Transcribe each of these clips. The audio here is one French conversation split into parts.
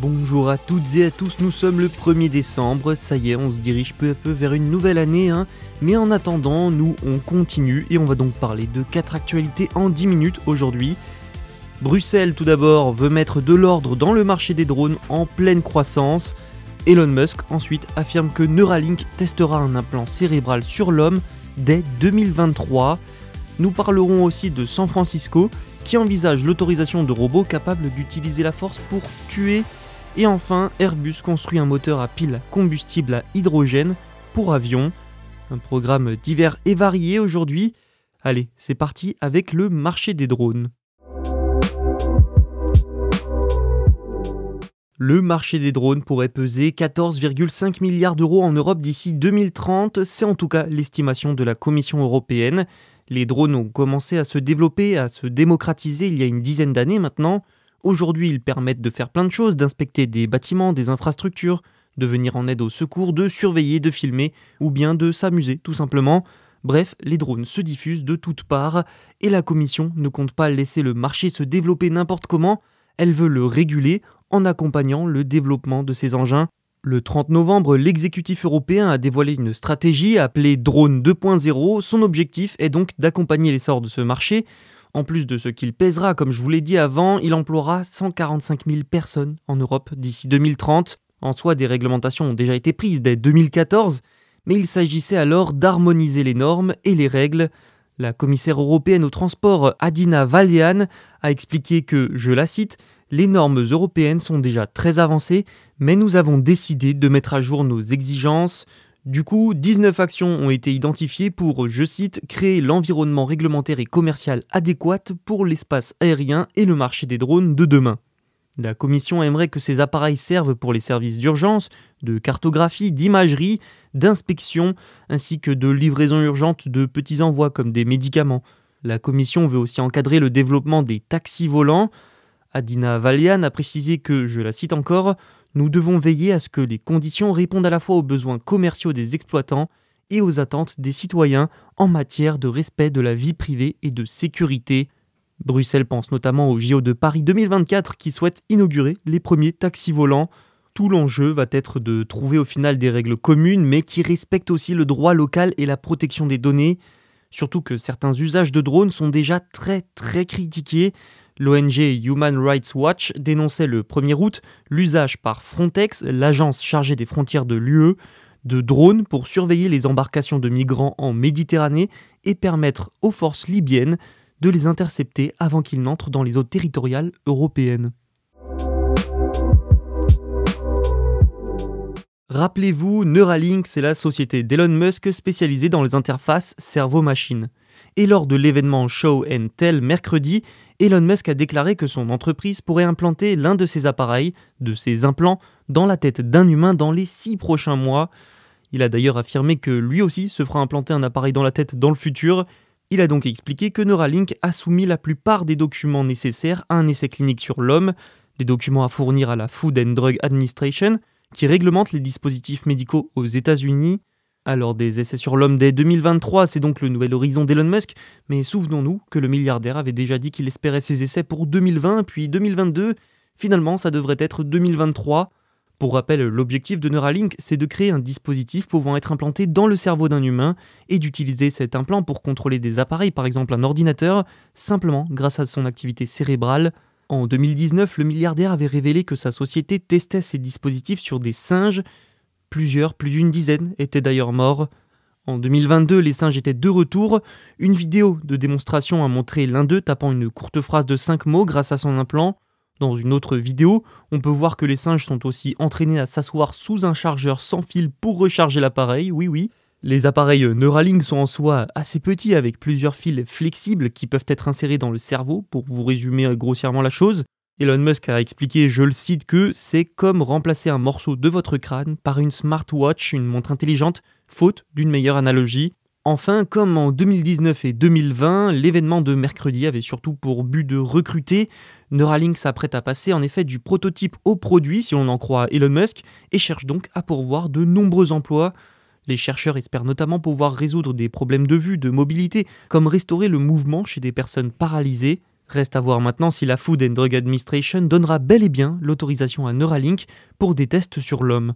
Bonjour à toutes et à tous, nous sommes le 1er décembre, ça y est, on se dirige peu à peu vers une nouvelle année, hein. mais en attendant, nous on continue et on va donc parler de 4 actualités en 10 minutes aujourd'hui. Bruxelles tout d'abord veut mettre de l'ordre dans le marché des drones en pleine croissance. Elon Musk ensuite affirme que Neuralink testera un implant cérébral sur l'homme dès 2023. Nous parlerons aussi de San Francisco qui envisage l'autorisation de robots capables d'utiliser la force pour tuer et enfin, Airbus construit un moteur à pile combustible à hydrogène pour avions. Un programme divers et varié aujourd'hui. Allez, c'est parti avec le marché des drones. Le marché des drones pourrait peser 14,5 milliards d'euros en Europe d'ici 2030, c'est en tout cas l'estimation de la Commission européenne. Les drones ont commencé à se développer, à se démocratiser il y a une dizaine d'années maintenant. Aujourd'hui, ils permettent de faire plein de choses, d'inspecter des bâtiments, des infrastructures, de venir en aide aux secours, de surveiller, de filmer, ou bien de s'amuser tout simplement. Bref, les drones se diffusent de toutes parts, et la Commission ne compte pas laisser le marché se développer n'importe comment, elle veut le réguler en accompagnant le développement de ces engins. Le 30 novembre, l'exécutif européen a dévoilé une stratégie appelée Drone 2.0. Son objectif est donc d'accompagner l'essor de ce marché en plus de ce qu'il pèsera, comme je vous l'ai dit avant, il emploiera 145 000 personnes en Europe d'ici 2030. En soi, des réglementations ont déjà été prises dès 2014, mais il s'agissait alors d'harmoniser les normes et les règles. La commissaire européenne au transport Adina Valian a expliqué que, je la cite, les normes européennes sont déjà très avancées, mais nous avons décidé de mettre à jour nos exigences. Du coup, 19 actions ont été identifiées pour, je cite, créer l'environnement réglementaire et commercial adéquat pour l'espace aérien et le marché des drones de demain. La Commission aimerait que ces appareils servent pour les services d'urgence, de cartographie, d'imagerie, d'inspection, ainsi que de livraison urgente de petits envois comme des médicaments. La Commission veut aussi encadrer le développement des taxis volants. Adina Valian a précisé que, je la cite encore, nous devons veiller à ce que les conditions répondent à la fois aux besoins commerciaux des exploitants et aux attentes des citoyens en matière de respect de la vie privée et de sécurité. Bruxelles pense notamment au JO de Paris 2024 qui souhaite inaugurer les premiers taxis volants. Tout l'enjeu va être de trouver au final des règles communes mais qui respectent aussi le droit local et la protection des données. Surtout que certains usages de drones sont déjà très très critiqués. L'ONG Human Rights Watch dénonçait le 1er août l'usage par Frontex, l'agence chargée des frontières de l'UE, de drones pour surveiller les embarcations de migrants en Méditerranée et permettre aux forces libyennes de les intercepter avant qu'ils n'entrent dans les eaux territoriales européennes. Rappelez-vous, Neuralink, c'est la société d'Elon Musk spécialisée dans les interfaces cerveau-machine. Et lors de l'événement Show and Tell mercredi, Elon Musk a déclaré que son entreprise pourrait implanter l'un de ses appareils, de ses implants, dans la tête d'un humain dans les six prochains mois. Il a d'ailleurs affirmé que lui aussi se fera implanter un appareil dans la tête dans le futur. Il a donc expliqué que Neuralink a soumis la plupart des documents nécessaires à un essai clinique sur l'homme, des documents à fournir à la Food and Drug Administration, qui réglemente les dispositifs médicaux aux États-Unis. Alors des essais sur l'homme dès 2023, c'est donc le nouvel horizon d'Elon Musk, mais souvenons-nous que le milliardaire avait déjà dit qu'il espérait ses essais pour 2020, puis 2022, finalement ça devrait être 2023. Pour rappel, l'objectif de Neuralink, c'est de créer un dispositif pouvant être implanté dans le cerveau d'un humain et d'utiliser cet implant pour contrôler des appareils, par exemple un ordinateur, simplement grâce à son activité cérébrale. En 2019, le milliardaire avait révélé que sa société testait ces dispositifs sur des singes. Plusieurs, plus d'une dizaine, étaient d'ailleurs morts. En 2022, les singes étaient de retour. Une vidéo de démonstration a montré l'un d'eux tapant une courte phrase de 5 mots grâce à son implant. Dans une autre vidéo, on peut voir que les singes sont aussi entraînés à s'asseoir sous un chargeur sans fil pour recharger l'appareil, oui oui. Les appareils Neuralink sont en soi assez petits avec plusieurs fils flexibles qui peuvent être insérés dans le cerveau pour vous résumer grossièrement la chose. Elon Musk a expliqué, je le cite, que c'est comme remplacer un morceau de votre crâne par une smartwatch, une montre intelligente, faute d'une meilleure analogie. Enfin, comme en 2019 et 2020, l'événement de mercredi avait surtout pour but de recruter. Neuralink s'apprête à passer en effet du prototype au produit, si l'on en croit Elon Musk, et cherche donc à pourvoir de nombreux emplois. Les chercheurs espèrent notamment pouvoir résoudre des problèmes de vue, de mobilité, comme restaurer le mouvement chez des personnes paralysées. Reste à voir maintenant si la Food and Drug Administration donnera bel et bien l'autorisation à Neuralink pour des tests sur l'homme.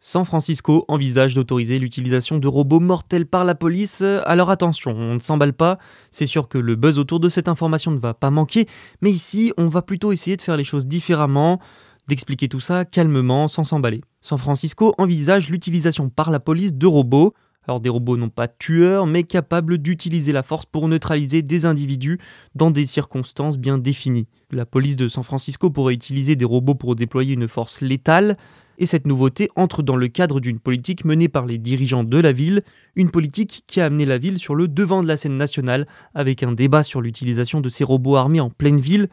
San Francisco envisage d'autoriser l'utilisation de robots mortels par la police. Alors attention, on ne s'emballe pas, c'est sûr que le buzz autour de cette information ne va pas manquer, mais ici on va plutôt essayer de faire les choses différemment, d'expliquer tout ça calmement, sans s'emballer. San Francisco envisage l'utilisation par la police de robots, alors des robots non pas tueurs, mais capables d'utiliser la force pour neutraliser des individus dans des circonstances bien définies. La police de San Francisco pourrait utiliser des robots pour déployer une force létale, et cette nouveauté entre dans le cadre d'une politique menée par les dirigeants de la ville, une politique qui a amené la ville sur le devant de la scène nationale avec un débat sur l'utilisation de ces robots armés en pleine ville,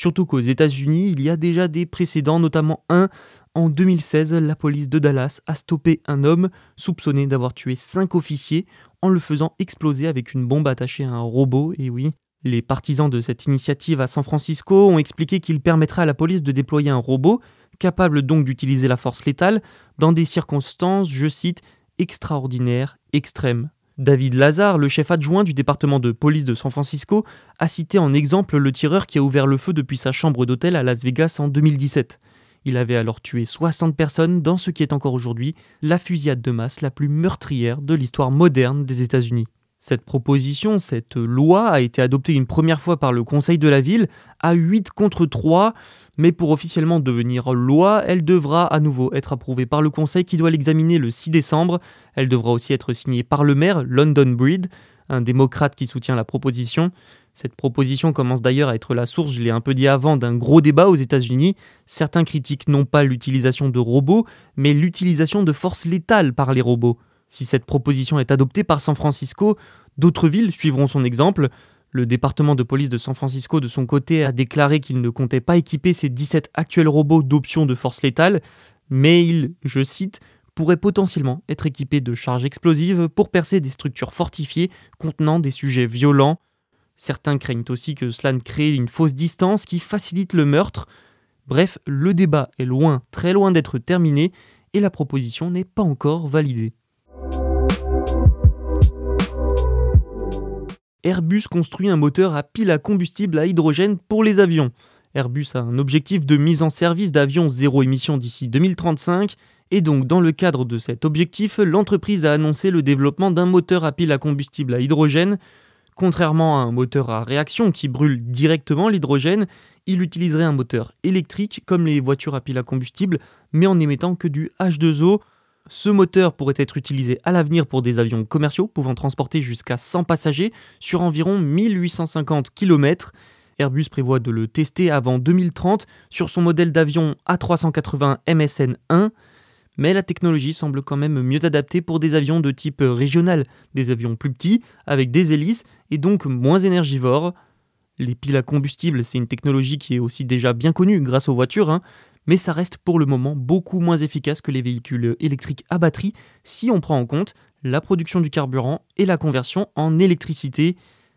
surtout qu'aux États-Unis, il y a déjà des précédents, notamment un en 2016, la police de Dallas a stoppé un homme soupçonné d'avoir tué cinq officiers en le faisant exploser avec une bombe attachée à un robot, et oui, les partisans de cette initiative à San Francisco ont expliqué qu'il permettrait à la police de déployer un robot capable donc d'utiliser la force létale dans des circonstances, je cite, extraordinaires, extrêmes. David Lazar, le chef adjoint du département de police de San Francisco, a cité en exemple le tireur qui a ouvert le feu depuis sa chambre d'hôtel à Las Vegas en 2017. Il avait alors tué 60 personnes dans ce qui est encore aujourd'hui la fusillade de masse la plus meurtrière de l'histoire moderne des États-Unis. Cette proposition, cette loi a été adoptée une première fois par le Conseil de la ville à 8 contre 3, mais pour officiellement devenir loi, elle devra à nouveau être approuvée par le Conseil qui doit l'examiner le 6 décembre. Elle devra aussi être signée par le maire, London Breed, un démocrate qui soutient la proposition. Cette proposition commence d'ailleurs à être la source, je l'ai un peu dit avant, d'un gros débat aux États-Unis. Certains critiquent non pas l'utilisation de robots, mais l'utilisation de forces létales par les robots. Si cette proposition est adoptée par San Francisco, d'autres villes suivront son exemple. Le département de police de San Francisco, de son côté, a déclaré qu'il ne comptait pas équiper ses 17 actuels robots d'option de force létale, mais il, je cite, pourrait potentiellement être équipé de charges explosives pour percer des structures fortifiées contenant des sujets violents. Certains craignent aussi que cela ne crée une fausse distance qui facilite le meurtre. Bref, le débat est loin, très loin d'être terminé, et la proposition n'est pas encore validée. Airbus construit un moteur à pile à combustible à hydrogène pour les avions. Airbus a un objectif de mise en service d'avions zéro émission d'ici 2035 et donc dans le cadre de cet objectif, l'entreprise a annoncé le développement d'un moteur à pile à combustible à hydrogène. Contrairement à un moteur à réaction qui brûle directement l'hydrogène, il utiliserait un moteur électrique comme les voitures à pile à combustible, mais en émettant que du H2O, ce moteur pourrait être utilisé à l'avenir pour des avions commerciaux pouvant transporter jusqu'à 100 passagers sur environ 1850 km. Airbus prévoit de le tester avant 2030 sur son modèle d'avion A380 MSN1, mais la technologie semble quand même mieux adaptée pour des avions de type régional, des avions plus petits, avec des hélices et donc moins énergivores. Les piles à combustible, c'est une technologie qui est aussi déjà bien connue grâce aux voitures, hein mais ça reste pour le moment beaucoup moins efficace que les véhicules électriques à batterie si on prend en compte la production du carburant et la conversion en électricité.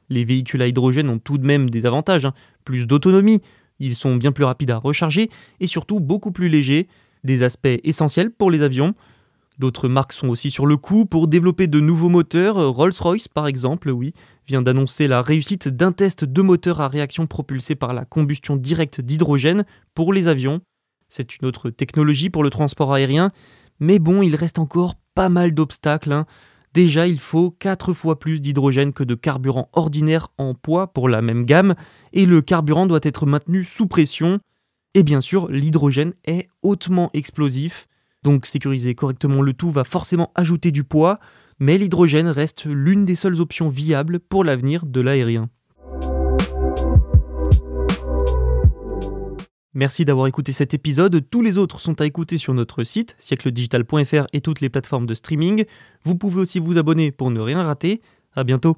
Les véhicules à hydrogène ont tout de même des avantages, hein. plus d'autonomie, ils sont bien plus rapides à recharger et surtout beaucoup plus légers, des aspects essentiels pour les avions. D'autres marques sont aussi sur le coup pour développer de nouveaux moteurs, Rolls-Royce par exemple, oui, vient d'annoncer la réussite d'un test de moteur à réaction propulsé par la combustion directe d'hydrogène pour les avions. C'est une autre technologie pour le transport aérien, mais bon, il reste encore pas mal d'obstacles. Hein. Déjà, il faut 4 fois plus d'hydrogène que de carburant ordinaire en poids pour la même gamme, et le carburant doit être maintenu sous pression. Et bien sûr, l'hydrogène est hautement explosif, donc sécuriser correctement le tout va forcément ajouter du poids, mais l'hydrogène reste l'une des seules options viables pour l'avenir de l'aérien. Merci d'avoir écouté cet épisode. Tous les autres sont à écouter sur notre site siècledigital.fr et toutes les plateformes de streaming. Vous pouvez aussi vous abonner pour ne rien rater. À bientôt.